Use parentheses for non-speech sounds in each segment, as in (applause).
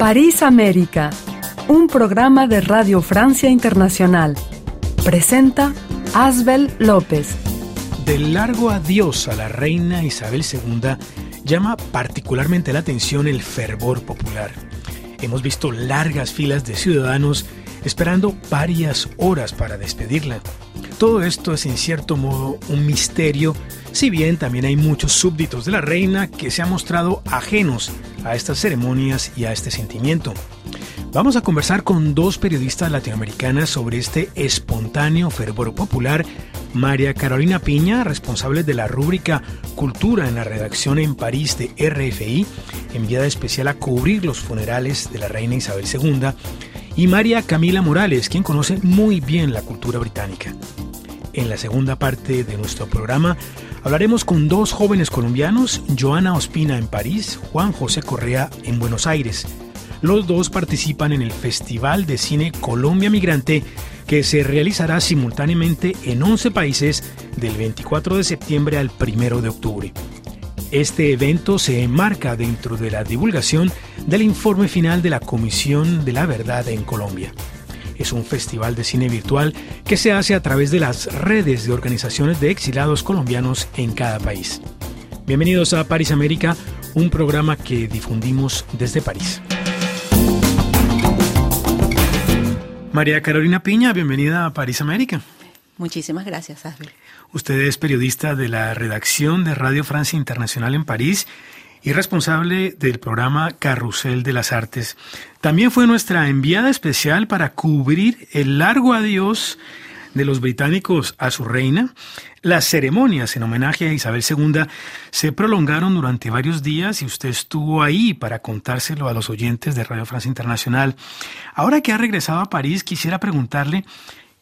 París América, un programa de Radio Francia Internacional. Presenta Asbel López. Del largo adiós a la reina Isabel II llama particularmente la atención el fervor popular. Hemos visto largas filas de ciudadanos esperando varias horas para despedirla. Todo esto es en cierto modo un misterio, si bien también hay muchos súbditos de la reina que se han mostrado ajenos a estas ceremonias y a este sentimiento. Vamos a conversar con dos periodistas latinoamericanas sobre este espontáneo fervor popular. María Carolina Piña, responsable de la rúbrica Cultura en la redacción en París de RFI, enviada especial a cubrir los funerales de la reina Isabel II, y María Camila Morales, quien conoce muy bien la cultura británica. En la segunda parte de nuestro programa hablaremos con dos jóvenes colombianos, Joana Ospina en París, Juan José Correa en Buenos Aires. Los dos participan en el Festival de Cine Colombia Migrante que se realizará simultáneamente en 11 países del 24 de septiembre al 1 de octubre. Este evento se enmarca dentro de la divulgación del informe final de la Comisión de la Verdad en Colombia. Es un festival de cine virtual que se hace a través de las redes de organizaciones de exilados colombianos en cada país. Bienvenidos a París América, un programa que difundimos desde París. María Carolina Piña, bienvenida a París América. Muchísimas gracias, Asbel. Usted es periodista de la redacción de Radio Francia Internacional en París y responsable del programa Carrusel de las Artes. También fue nuestra enviada especial para cubrir el largo adiós de los británicos a su reina, las ceremonias en homenaje a Isabel II se prolongaron durante varios días y usted estuvo ahí para contárselo a los oyentes de Radio Francia Internacional. Ahora que ha regresado a París, quisiera preguntarle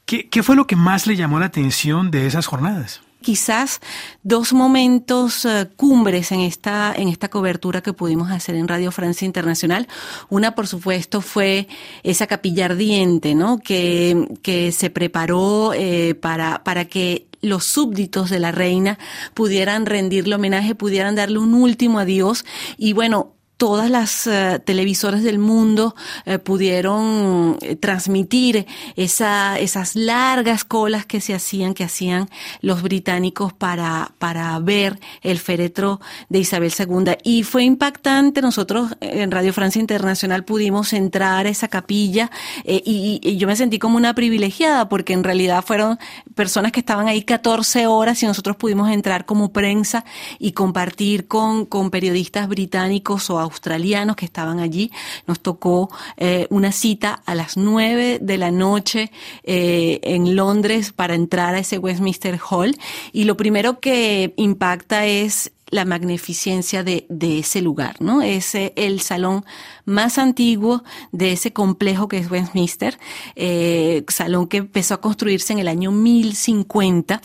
qué, qué fue lo que más le llamó la atención de esas jornadas quizás dos momentos eh, cumbres en esta, en esta cobertura que pudimos hacer en Radio Francia Internacional. Una, por supuesto, fue esa capilla ardiente, ¿no? Que, que se preparó eh, para, para que los súbditos de la reina pudieran rendirle homenaje, pudieran darle un último adiós. Y bueno, todas las uh, televisoras del mundo uh, pudieron uh, transmitir esa, esas largas colas que se hacían, que hacían los británicos para, para ver el féretro de Isabel II. Y fue impactante. Nosotros en Radio Francia Internacional pudimos entrar a esa capilla y, y, yo me sentí como una privilegiada porque en realidad fueron personas que estaban ahí 14 horas y nosotros pudimos entrar como prensa y compartir con, con periodistas británicos o australianos que estaban allí. Nos tocó eh, una cita a las nueve de la noche eh, en Londres para entrar a ese Westminster Hall. Y lo primero que impacta es la magnificencia de, de, ese lugar, ¿no? Es el salón más antiguo de ese complejo que es Westminster, eh, salón que empezó a construirse en el año 1050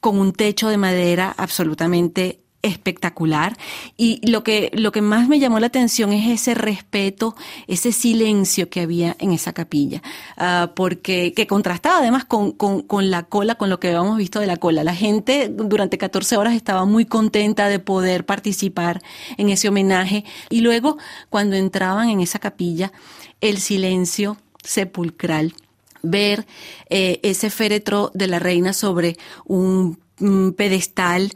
con un techo de madera absolutamente espectacular. Y lo que lo que más me llamó la atención es ese respeto ese silencio que había en esa capilla uh, porque que contrastaba además con, con, con, la cola con lo que habíamos visto de la cola. La gente durante 14 horas estaba muy contenta de poder participar en ese homenaje. Y luego cuando entraban en esa capilla el silencio sepulcral ver eh, ese féretro de la reina sobre un, un pedestal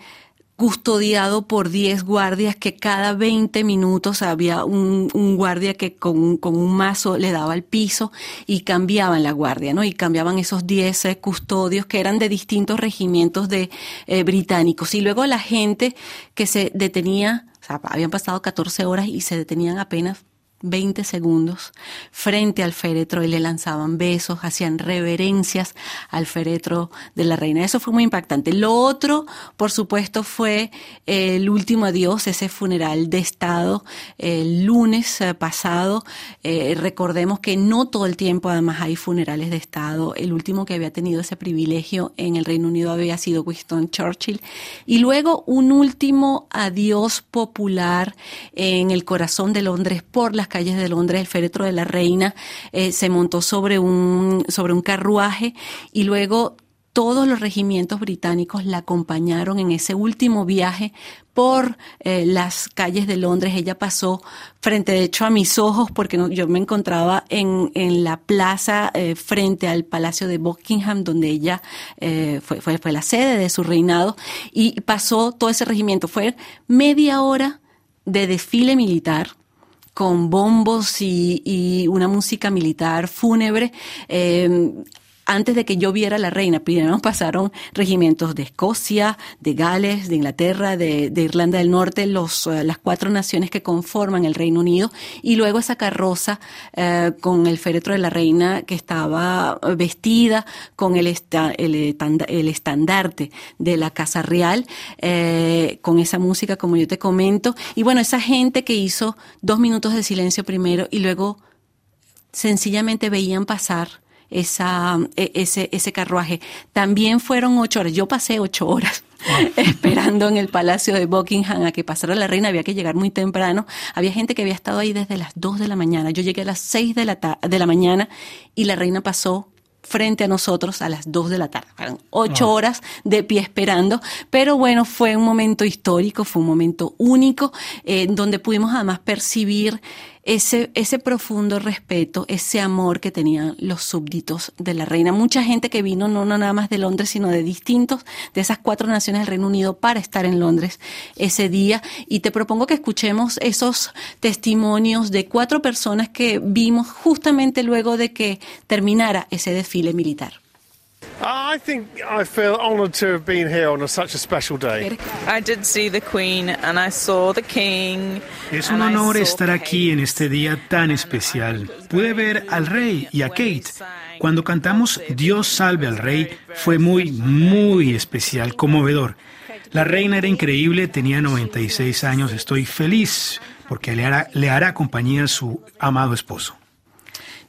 custodiado por 10 guardias que cada 20 minutos había un, un guardia que con, con, un mazo le daba al piso y cambiaban la guardia, ¿no? Y cambiaban esos 10 eh, custodios que eran de distintos regimientos de eh, británicos. Y luego la gente que se detenía, o sea, habían pasado 14 horas y se detenían apenas 20 segundos frente al féretro y le lanzaban besos, hacían reverencias al féretro de la reina. Eso fue muy impactante. Lo otro, por supuesto, fue el último adiós, ese funeral de Estado el lunes eh, pasado. Eh, recordemos que no todo el tiempo además hay funerales de Estado. El último que había tenido ese privilegio en el Reino Unido había sido Winston Churchill. Y luego un último adiós popular en el corazón de Londres por las calles de Londres, el féretro de la reina eh, se montó sobre un, sobre un carruaje y luego todos los regimientos británicos la acompañaron en ese último viaje por eh, las calles de Londres. Ella pasó frente, de hecho, a mis ojos, porque yo me encontraba en, en la plaza eh, frente al Palacio de Buckingham, donde ella fue, fue, fue la sede de su reinado, y pasó todo ese regimiento. Fue media hora de desfile militar con bombos y, y, una música militar fúnebre. Eh, antes de que yo viera a la reina, primero pasaron regimientos de Escocia, de Gales, de Inglaterra, de, Irlanda del Norte, los, eh, las cuatro naciones que conforman el Reino Unido, y luego esa carroza eh, con el féretro de la reina que estaba vestida con el, el, estandarte de la Casa Real, eh, con esa música, como yo te comento, y bueno, esa gente que hizo dos minutos de silencio primero y luego sencillamente veían pasar esa, e, ese, ese carruaje. También fueron ocho horas. Yo pasé ocho horas (laughs) esperando en el Palacio de Buckingham a que pasara la reina. Había que llegar muy temprano. Había gente que había estado ahí desde las dos de la mañana. Yo llegué a las seis de la, de la mañana y la reina pasó frente a nosotros a las dos de la tarde. Fueron ocho horas de pie esperando, pero bueno, fue un momento histórico, fue un momento único, eh, donde pudimos además percibir ese, ese profundo respeto, ese amor que tenían los súbditos de la reina. Mucha gente que vino no, no nada más de Londres, sino de distintos, de esas cuatro naciones del Reino Unido para estar en Londres ese día. Y te propongo que escuchemos esos testimonios de cuatro personas que vimos justamente luego de que terminara ese desfile militar. I think I feel honoured to have been here on a, such a special day. I did see the Queen and I saw the King. Es un honor estar aquí en este día tan especial. Pude ver al rey y a Kate. Cuando cantamos Dios salve al rey fue muy, muy especial, conmovedor. La reina era increíble, tenía 96 años. Estoy feliz porque le hará, le hará compañía a su amado esposo.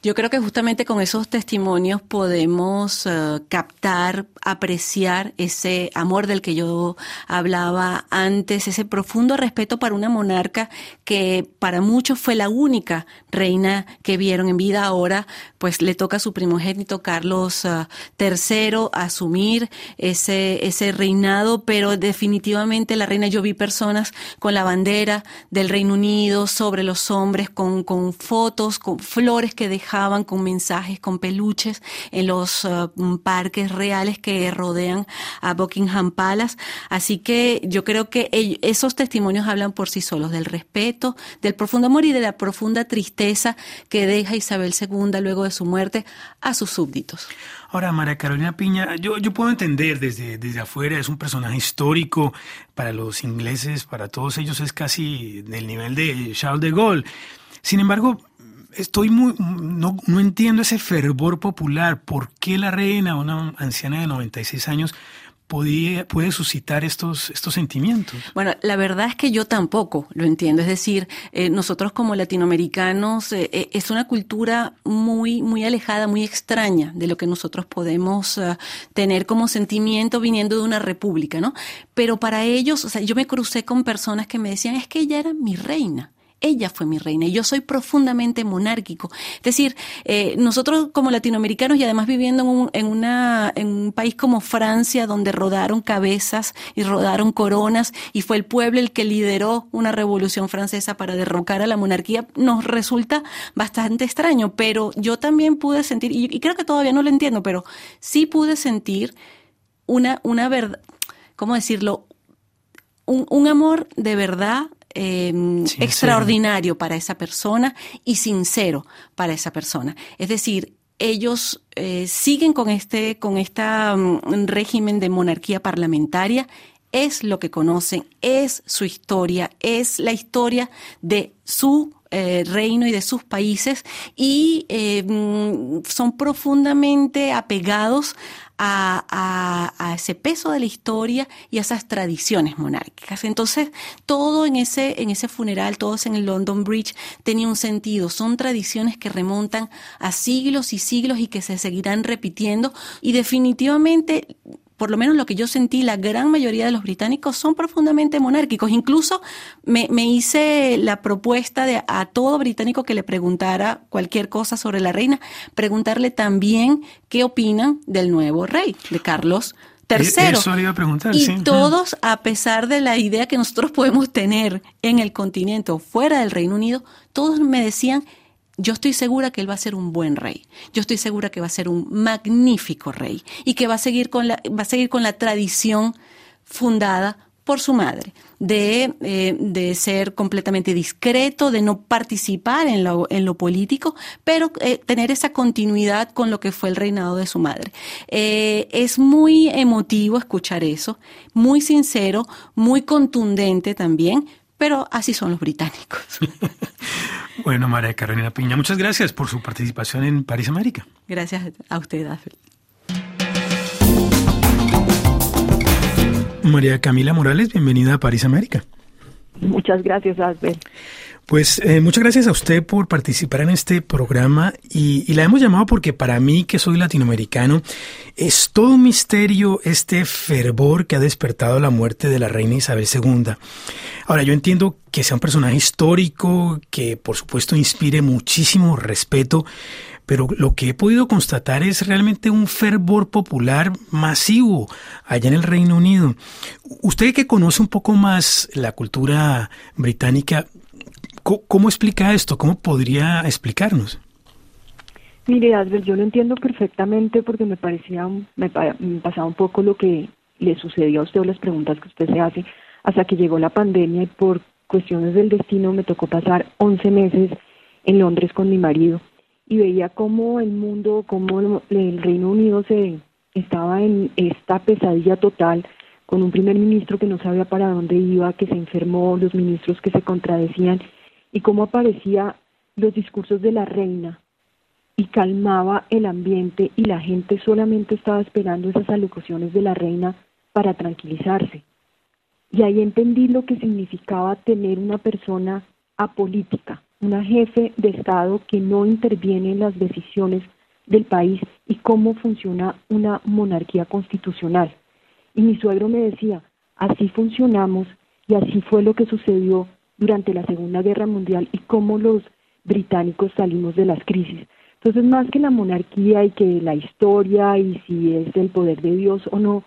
Yo creo que justamente con esos testimonios podemos uh, captar, apreciar ese amor del que yo hablaba antes, ese profundo respeto para una monarca que para muchos fue la única reina que vieron en vida. Ahora, pues le toca a su primogénito Carlos uh, III asumir ese, ese reinado, pero definitivamente la reina, yo vi personas con la bandera del Reino Unido sobre los hombres, con, con fotos, con flores que con mensajes, con peluches en los uh, parques reales que rodean a Buckingham Palace. Así que yo creo que esos testimonios hablan por sí solos del respeto, del profundo amor y de la profunda tristeza que deja Isabel II luego de su muerte a sus súbditos. Ahora, María Carolina Piña, yo, yo puedo entender desde, desde afuera, es un personaje histórico para los ingleses, para todos ellos es casi del nivel de Charles de Gaulle. Sin embargo, estoy muy, no, no, entiendo ese fervor popular. ¿Por qué la reina, una anciana de 96 años, podía, puede suscitar estos, estos sentimientos? Bueno, la verdad es que yo tampoco lo entiendo. Es decir, eh, nosotros como latinoamericanos eh, eh, es una cultura muy, muy alejada, muy extraña de lo que nosotros podemos tener como sentimiento viniendo de una república, ¿no? Pero para ellos, o sea, yo me crucé con personas que me decían, es que ella era mi reina ella fue mi reina y yo soy profundamente monárquico. Es decir, eh, nosotros como latinoamericanos y además viviendo en un, en, una, en un país como Francia, donde rodaron cabezas y rodaron coronas y fue el pueblo el que lideró una revolución francesa para derrocar a la monarquía, nos resulta bastante extraño, pero yo también pude sentir, y, y creo que todavía no lo entiendo, pero sí pude sentir una, una verdad, ¿cómo decirlo? Un, un, amor de verdad Em, extraordinario para esa persona y sincero para esa persona. Es decir, ellos eh, siguen con este, con esta mm, régimen de monarquía parlamentaria, es lo que conocen, es su historia, es la historia de su eh, reino y de sus países y em, son profundamente apegados a, ese peso de la historia y a esas tradiciones monárquicas. Entonces, todo en ese, en ese funeral, todos en el London Bridge, tenía un sentido. Son tradiciones que remontan a siglos y siglos y que se seguirán repitiendo y definitivamente por lo menos lo que yo sentí, la gran mayoría de los británicos son profundamente monárquicos. Incluso me, me hice la propuesta de a todo británico que le preguntara cualquier cosa sobre la reina, preguntarle también qué opinan del nuevo rey, de Carlos Tercero, y todos, a pesar de la idea que nosotros (laughs) podemos tener en el continente o fuera del Reino Unido, todos me decían, yo estoy segura que él va a ser un buen rey. Yo estoy segura que va a ser un magnífico rey y que va a seguir con la, va a seguir con la tradición fundada por su madre, de, eh, de, ser completamente discreto, de no participar en lo, en lo político, pero eh, tener esa continuidad con lo que fue el reinado de su madre. Eh, es muy emotivo escuchar eso, muy sincero, muy contundente también, pero así son los británicos. (laughs) bueno, María Carolina Piña, muchas gracias por su participación en París América. Gracias a usted, África. María Camila Morales, bienvenida a París América. Muchas gracias, Asbel. Pues eh, muchas gracias a usted por participar en este programa y, la hemos llamado porque para mí, que soy latinoamericano, es todo un misterio este fervor que ha despertado la muerte de la reina Isabel II. Ahora, yo entiendo que sea un personaje histórico, que por supuesto inspire muchísimo respeto, pero lo que he podido constatar es realmente un fervor popular masivo allá en el Reino Unido. Usted que conoce un poco más la cultura británica, ¿cómo, explica esto? ¿Cómo podría explicarnos? Mire, Asbel, yo lo entiendo perfectamente porque me parecía, me, me pasaba un poco lo que le sucedió a usted o las preguntas que usted se hace hasta que llegó la pandemia y por cuestiones del destino me tocó pasar 11 meses en Londres con mi marido y veía cómo el mundo, cómo el Reino Unido se estaba en esta pesadilla total con un primer ministro que no sabía para dónde iba, que se enfermó, los ministros que se contradecían y cómo aparecía los discursos de la reina y calmaba el ambiente y la gente solamente estaba esperando esas alocuciones de la reina para tranquilizarse. Y ahí entendí lo que significaba tener una persona apolítica, una jefe de Estado que no interviene en las decisiones del país y cómo funciona una monarquía constitucional. Y mi suegro me decía, así funcionamos y así fue lo que sucedió durante la Segunda Guerra Mundial y cómo los británicos salimos de las crisis. Entonces, más que la monarquía y que la historia y si es el poder de Dios o no,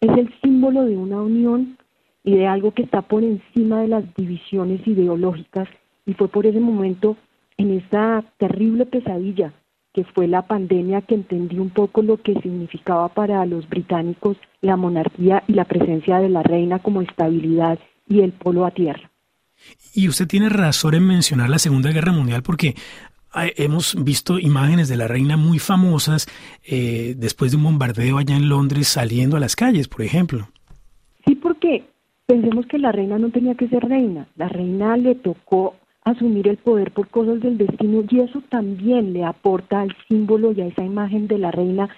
es el símbolo de una unión y de algo que está por encima de las divisiones ideológicas y fue por ese momento, en esa terrible pesadilla que fue la pandemia, que entendí un poco lo que significaba para los británicos la monarquía y la presencia de la reina como estabilidad y el polo a tierra. Y usted tiene razón en mencionar la Segunda Guerra Mundial porque hemos visto imágenes de la reina muy famosas eh, después de un bombardeo allá en Londres saliendo a las calles, por ejemplo. Sí, porque pensemos que la reina no tenía que ser reina, la reina le tocó asumir el poder por cosas del destino y eso también le aporta al símbolo y a esa imagen de la reina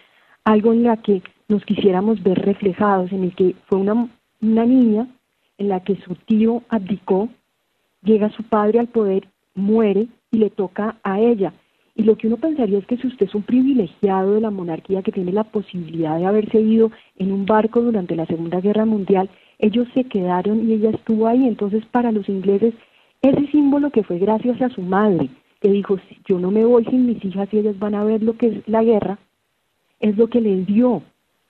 algo en la que nos quisiéramos ver reflejados, en el que fue una, una niña en la que su tío abdicó, llega su padre al poder, muere y le toca a ella. Y lo que uno pensaría es que si usted es un privilegiado de la monarquía que tiene la posibilidad de haberse ido en un barco durante la Segunda Guerra Mundial, ellos se quedaron y ella estuvo ahí. Entonces, para los ingleses ese símbolo que fue gracias a su madre, que dijo, yo no me voy sin mis hijas y ellas van a ver lo que es la guerra, es lo que le dio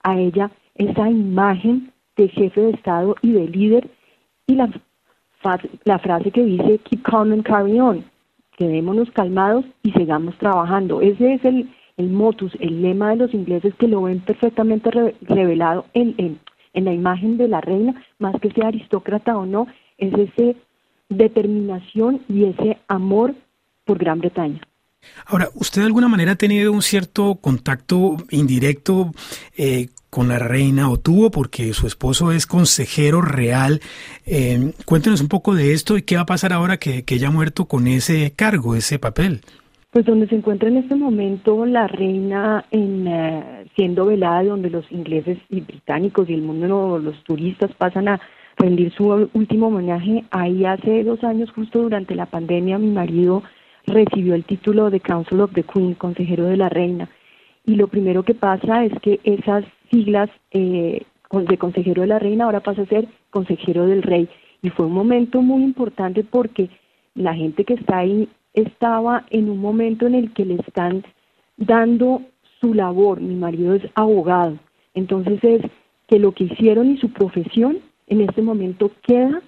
a ella esa imagen de jefe de Estado y de líder y la, la frase que dice, keep calm and carry on, quedémonos calmados y sigamos trabajando. Ese es el, el motus, el lema de los ingleses que lo ven perfectamente revelado en, en, la imagen de la reina, más que sea aristócrata o no, es ese determinación y ese amor por Gran Bretaña. Ahora, ¿usted de alguna manera ha tenido un cierto contacto indirecto eh, con la reina o tuvo porque su esposo es consejero real? Eh, cuéntenos un poco de esto y qué va a pasar ahora que, ella ha muerto con ese cargo, ese papel. Pues donde se encuentra en este momento la reina en, eh, siendo velada, donde los ingleses y británicos y el mundo, los turistas pasan a rendir su último homenaje. Ahí hace dos años, justo durante la pandemia, mi marido recibió el título de Council of the Queen, consejero de la reina. Y lo primero que pasa es que esas siglas eh, de consejero de la reina, ahora pasa a ser consejero del rey. Y fue un momento muy importante porque la gente que está ahí estaba en un momento en el que le están dando su labor. Mi marido es abogado. Entonces es que lo que hicieron y su profesión en este momento queda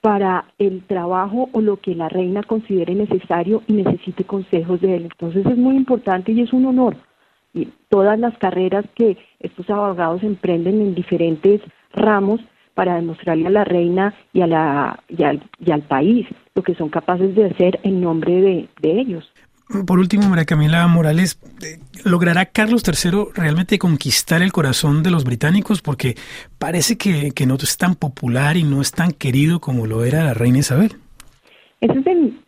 para el trabajo o lo que la reina considere necesario y necesite consejos de él. Entonces es muy importante y es un honor. Y todas las carreras que estos abogados emprenden en diferentes ramos para demostrarle a la reina y, a la, y, al, país lo que son capaces de hacer en nombre de, de ellos. Por último, María Camila Morales, eh, ¿logrará Carlos III realmente conquistar el corazón de los británicos? Porque parece que, no es tan popular y no es tan querido como lo era la reina Isabel. Esa,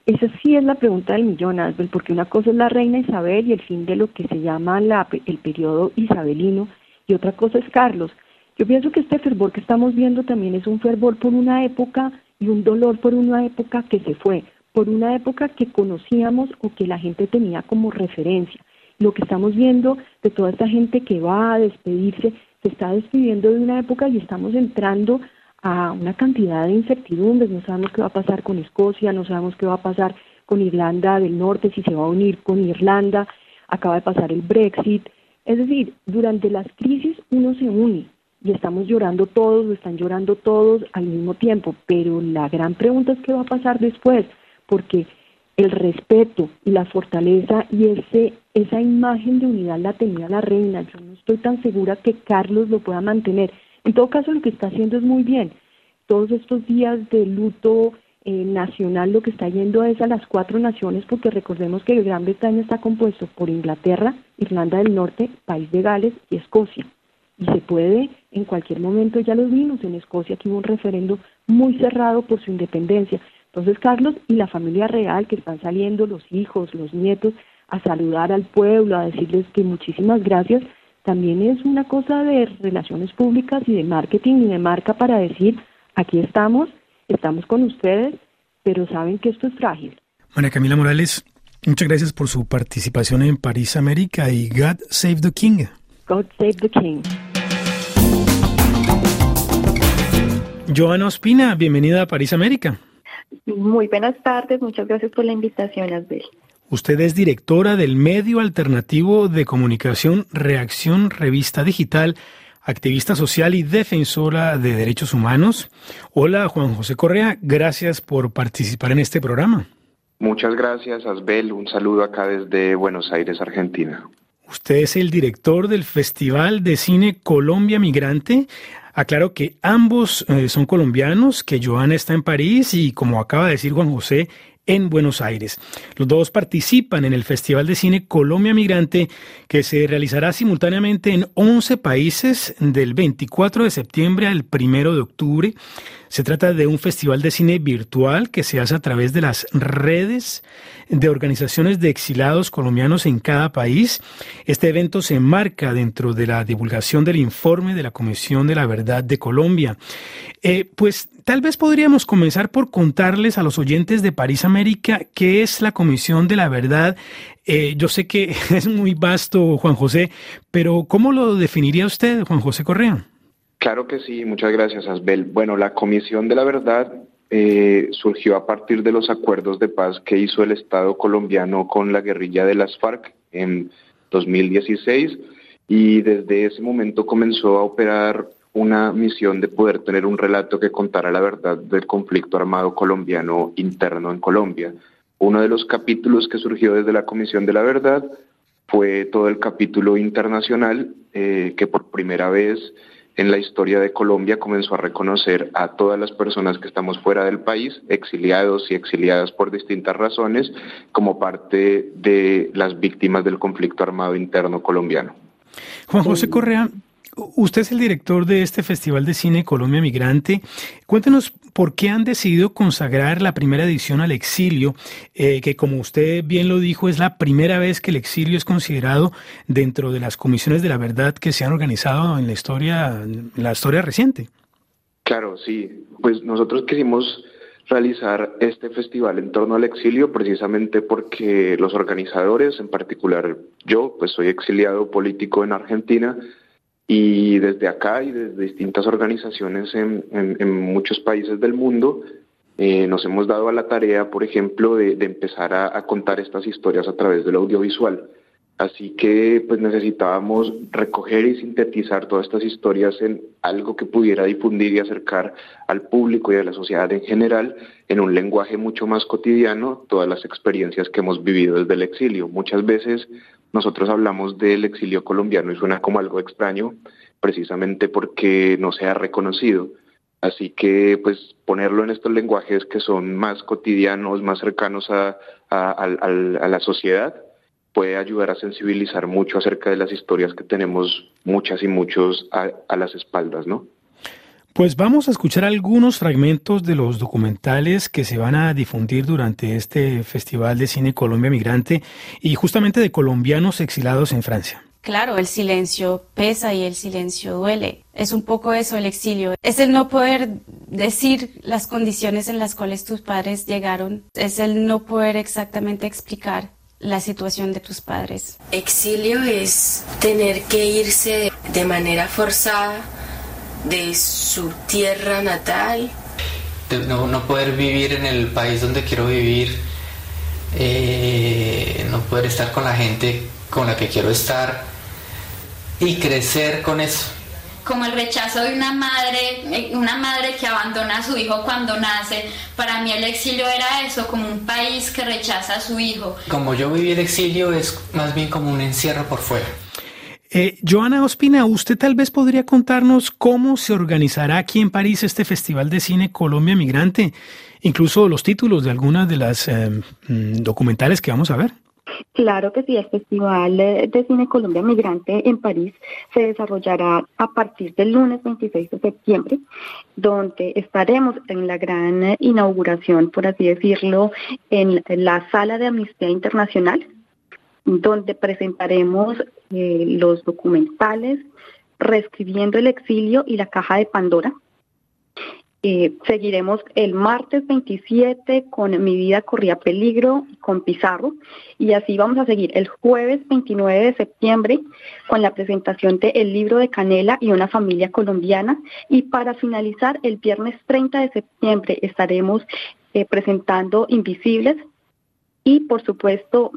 esa sí es la pregunta del millón, Asbel, porque una cosa es la reina Isabel y el fin de lo que se llama la, el periodo isabelino, y otra cosa es Carlos. Yo pienso que este fervor que estamos viendo también es un fervor por una época y un dolor por una época que se fue por una época que conocíamos o que la gente tenía como referencia. Lo que estamos viendo de toda esta gente que va a despedirse, se está despidiendo de una época y estamos entrando a una cantidad de incertidumbres. No sabemos qué va a pasar con Escocia, no sabemos qué va a pasar con Irlanda del Norte, si se va a unir con Irlanda, acaba de pasar el Brexit. Es decir, durante las crisis uno se une y estamos llorando todos, o están llorando todos al mismo tiempo, pero la gran pregunta es qué va a pasar después porque el respeto y la fortaleza y ese, esa imagen de unidad la tenía la reina. Yo no estoy tan segura que Carlos lo pueda mantener. En todo caso, lo que está haciendo es muy bien. Todos estos días de luto eh, nacional lo que está yendo es a las cuatro naciones, porque recordemos que Gran Bretaña está compuesto por Inglaterra, Irlanda del Norte, País de Gales y Escocia. Y se puede, en cualquier momento, ya lo vimos en Escocia, que hubo un referendo muy cerrado por su independencia. Entonces Carlos y la familia real que están saliendo, los hijos, los nietos, a saludar al pueblo, a decirles que muchísimas gracias, también es una cosa de relaciones públicas y de marketing y de marca para decir, aquí estamos, estamos con ustedes, pero saben que esto es frágil. María Camila Morales, muchas gracias por su participación en París América y God Save the King. God Save the King. Joana Ospina, bienvenida a París América. Muy buenas tardes, muchas gracias por la invitación, Asbel. Usted es directora del medio alternativo de comunicación Reacción Revista Digital, activista social y defensora de derechos humanos. Hola, Juan José Correa, gracias por participar en este programa. Muchas gracias, Asbel. Un saludo acá desde Buenos Aires, Argentina. Usted es el director del Festival de Cine Colombia Migrante. Aclaro que ambos eh, son colombianos, que Joana está en París y, como acaba de decir Juan José, en Buenos Aires. Los dos participan en el Festival de Cine Colombia Migrante, que se realizará simultáneamente en 11 países del 24 de septiembre al 1 de octubre. Se trata de un festival de cine virtual que se hace a través de las redes de organizaciones de exilados colombianos en cada país. Este evento se enmarca dentro de la divulgación del informe de la Comisión de la Verdad de Colombia. Eh, pues tal vez podríamos comenzar por contarles a los oyentes de París América qué es la Comisión de la Verdad. Eh, yo sé que (laughs) es muy vasto, Juan José, pero ¿cómo lo definiría usted, Juan José Correa? Claro que sí, muchas gracias, Asbel. Bueno, la Comisión de la Verdad eh, surgió a partir de los acuerdos de paz que hizo el Estado colombiano con la guerrilla de las FARC en 2016 y desde ese momento comenzó a operar una misión de poder tener un relato que contara la verdad del conflicto armado colombiano interno en Colombia. Uno de los capítulos que surgió desde la Comisión de la Verdad fue todo el capítulo internacional eh, que por primera vez en la historia de Colombia comenzó a reconocer a todas las personas que estamos fuera del país, exiliados y exiliadas por distintas razones, como parte de las víctimas del conflicto armado interno colombiano. Juan José Correa, Usted es el director de este Festival de Cine Colombia Migrante. Cuéntenos por qué han decidido consagrar la primera edición al exilio, eh, que como usted bien lo dijo, es la primera vez que el exilio es considerado dentro de las comisiones de la verdad que se han organizado en la historia, en la historia reciente. Claro, sí. Pues nosotros quisimos realizar este festival en torno al exilio precisamente porque los organizadores, en particular yo, pues soy exiliado político en Argentina, Y desde acá y desde distintas organizaciones en, muchos países del mundo, eh, nos hemos dado a la tarea, por ejemplo, de, empezar a, contar estas historias a través del audiovisual. Así que pues necesitábamos recoger y sintetizar todas estas historias en algo que pudiera difundir y acercar al público y a la sociedad en general en un lenguaje mucho más cotidiano todas las experiencias que hemos vivido desde el exilio. Muchas veces nosotros hablamos del exilio colombiano y suena como algo extraño precisamente porque no se ha reconocido. Así que pues ponerlo en estos lenguajes que son más cotidianos, más cercanos a, a la sociedad, puede ayudar a sensibilizar mucho acerca de las historias que tenemos muchas y muchos a, las espaldas, ¿no? Pues vamos a escuchar algunos fragmentos de los documentales que se van a difundir durante este Festival de Cine Colombia Migrante y justamente de colombianos exilados en Francia. Claro, el silencio pesa y el silencio duele. Es un poco eso el exilio. Es el no poder decir las condiciones en las cuales tus padres llegaron. Es el no poder exactamente explicar la situación de tus padres. Exilio es tener que irse de manera forzada de su tierra natal. no, poder vivir en el país donde quiero vivir, eh, no poder estar con la gente con la que quiero estar y crecer con eso como el rechazo de una madre, eh, una madre que abandona a su hijo cuando nace. Para mí el exilio era eso, como un país que rechaza a su hijo. Como yo viví el exilio es más bien como un encierro por fuera. Eh, Joana Ospina, usted tal vez podría contarnos cómo se organizará aquí en París este Festival de Cine Colombia Migrante, incluso los títulos de algunas de las eh, mm, documentales que vamos a ver. Claro que sí, el Festival de Cine Colombia Migrante en París se desarrollará a partir del lunes 26 de septiembre, donde estaremos en la gran inauguración, por así decirlo, en la sala de Amnistía Internacional, donde presentaremos eh, los documentales Reescribiendo el exilio y la caja de Pandora, eh, seguiremos el martes 27 con Mi vida corría peligro con Pizarro y así vamos a seguir el jueves 29 de septiembre con la presentación de El libro de Canela y una familia colombiana y para finalizar el viernes 30 de septiembre estaremos eh, presentando Invisibles y por supuesto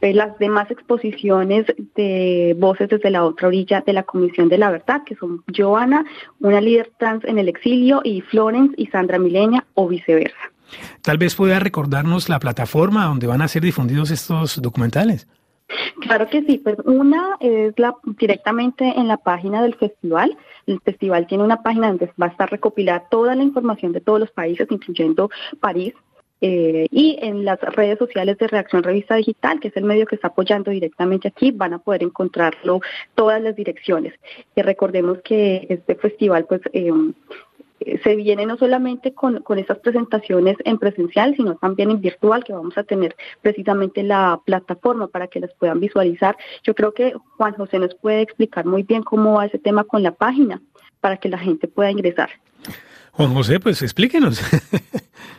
las demás exposiciones de voces desde la otra orilla de la Comisión de la Verdad, que son Joana, una líder trans en el exilio, y Florence y Sandra Milenia, o viceversa. Tal vez pueda recordarnos la plataforma donde van a ser difundidos estos documentales. Claro que sí, pues una es la directamente en la página del festival. El festival tiene una página donde va a estar recopilada toda la información de todos los países, incluyendo París, eh, y en las redes sociales de Reacción Revista Digital, que es el medio que está apoyando directamente aquí, van a poder encontrarlo todas las direcciones. Y recordemos que este festival, pues, eh, se viene no solamente con, con estas presentaciones en presencial, sino también en virtual, que vamos a tener precisamente la plataforma para que las puedan visualizar. Yo creo que Juan José nos puede explicar muy bien cómo va ese tema con la página, para que la gente pueda ingresar. Juan José, pues explíquenos. (laughs)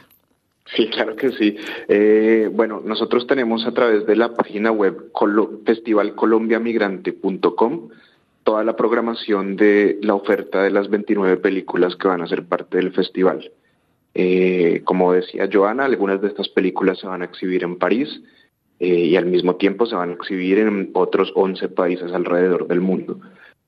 Sí, claro que sí. Eh, bueno, nosotros tenemos a través de la página web festivalcolombiamigrante.com toda la programación de la oferta de las 29 películas que van a ser parte del festival. Eh, como decía Joana, algunas de estas películas se van a exhibir en París eh, y al mismo tiempo se van a exhibir en otros 11 países alrededor del mundo.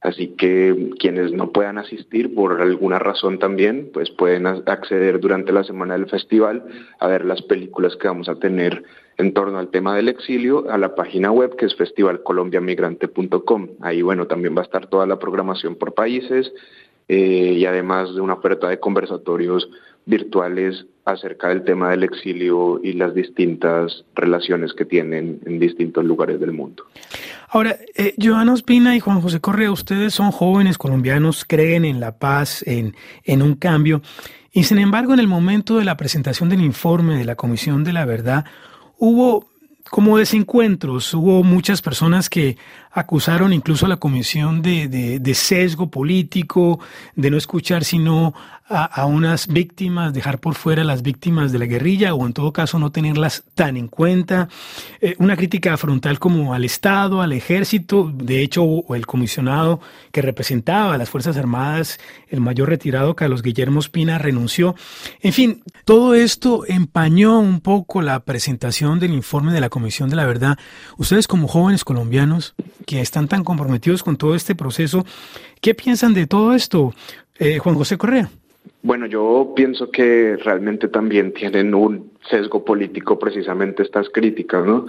Así que quienes no puedan asistir por alguna razón también, pues pueden acceder durante la semana del festival a ver las películas que vamos a tener en torno al tema del exilio a la página web que es festivalcolombiamigrante.com. Ahí, bueno, también va a estar toda la programación por países eh, y además de una oferta de conversatorios virtuales acerca del tema del exilio y las distintas relaciones que tienen en distintos lugares del mundo. Ahora, eh, Joana Ospina y Juan José Correa, ustedes son jóvenes colombianos, creen en la paz, en, en un cambio, y sin embargo en el momento de la presentación del informe de la Comisión de la Verdad, hubo como desencuentros, hubo muchas personas que acusaron incluso a la comisión de, de, sesgo político, de no escuchar sino a, unas víctimas, dejar por fuera a las víctimas de la guerrilla o en todo caso no tenerlas tan en cuenta. Eh, una crítica frontal como al Estado, al ejército, de hecho el comisionado que representaba a las Fuerzas Armadas, el mayor retirado Carlos Guillermo Espina, renunció. En fin, todo esto empañó un poco la presentación del informe de la Comisión de la Verdad. Ustedes como jóvenes colombianos que están tan comprometidos con todo este proceso, ¿qué piensan de todo esto? Eh, Juan José Correa. Bueno, yo pienso que realmente también tienen un sesgo político precisamente estas críticas, ¿no?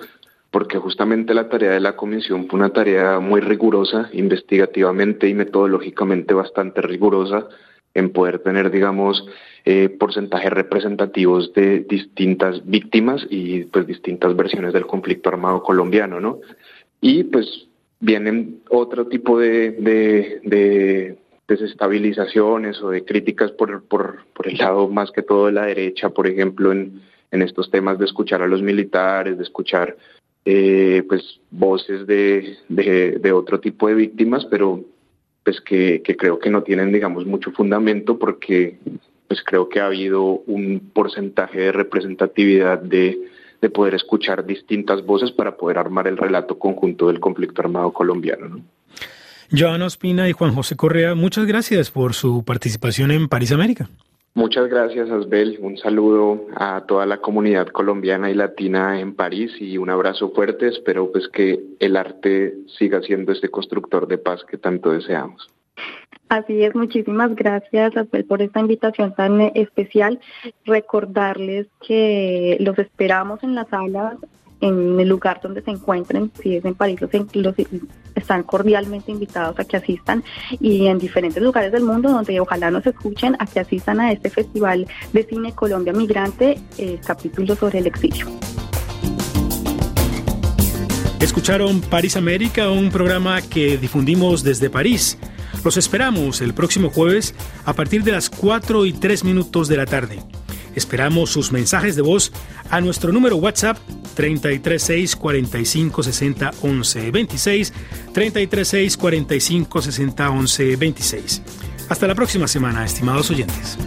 Porque justamente la tarea de la comisión fue una tarea muy rigurosa, investigativamente y metodológicamente bastante rigurosa, en poder tener, digamos, eh, porcentajes representativos de distintas víctimas y pues distintas versiones del conflicto armado colombiano, ¿no? Y pues vienen otro tipo de, de desestabilizaciones o de críticas por, el lado más que todo de la derecha, por ejemplo, en, estos temas de escuchar a los militares, de escuchar eh, pues voces de, de, otro tipo de víctimas, pero pues que, que creo que no tienen, digamos, mucho fundamento porque pues creo que ha habido un porcentaje de representatividad de, de poder escuchar distintas voces para poder armar el relato conjunto del conflicto armado colombiano. ¿no? Joana Ospina y Juan José Correa, muchas gracias por su participación en París América. Muchas gracias, Asbel. Un saludo a toda la comunidad colombiana y latina en París y un abrazo fuerte. Espero pues que el arte siga siendo este constructor de paz que tanto deseamos. Así es, muchísimas gracias Asbel por esta invitación tan especial. Recordarles que los esperamos en las salas en el lugar donde se encuentren, si es en París, los, están cordialmente invitados a que asistan y en diferentes lugares del mundo donde ojalá nos escuchen a que asistan a este Festival de Cine Colombia Migrante, eh, capítulo sobre el exilio. Escucharon París América, un programa que difundimos desde París. Los esperamos el próximo jueves a partir de las 4 y 3 minutos de la tarde. Esperamos sus mensajes de voz a nuestro número WhatsApp 336 45 60 11 26 336 45 60 11 26. Hasta la próxima semana, estimados oyentes.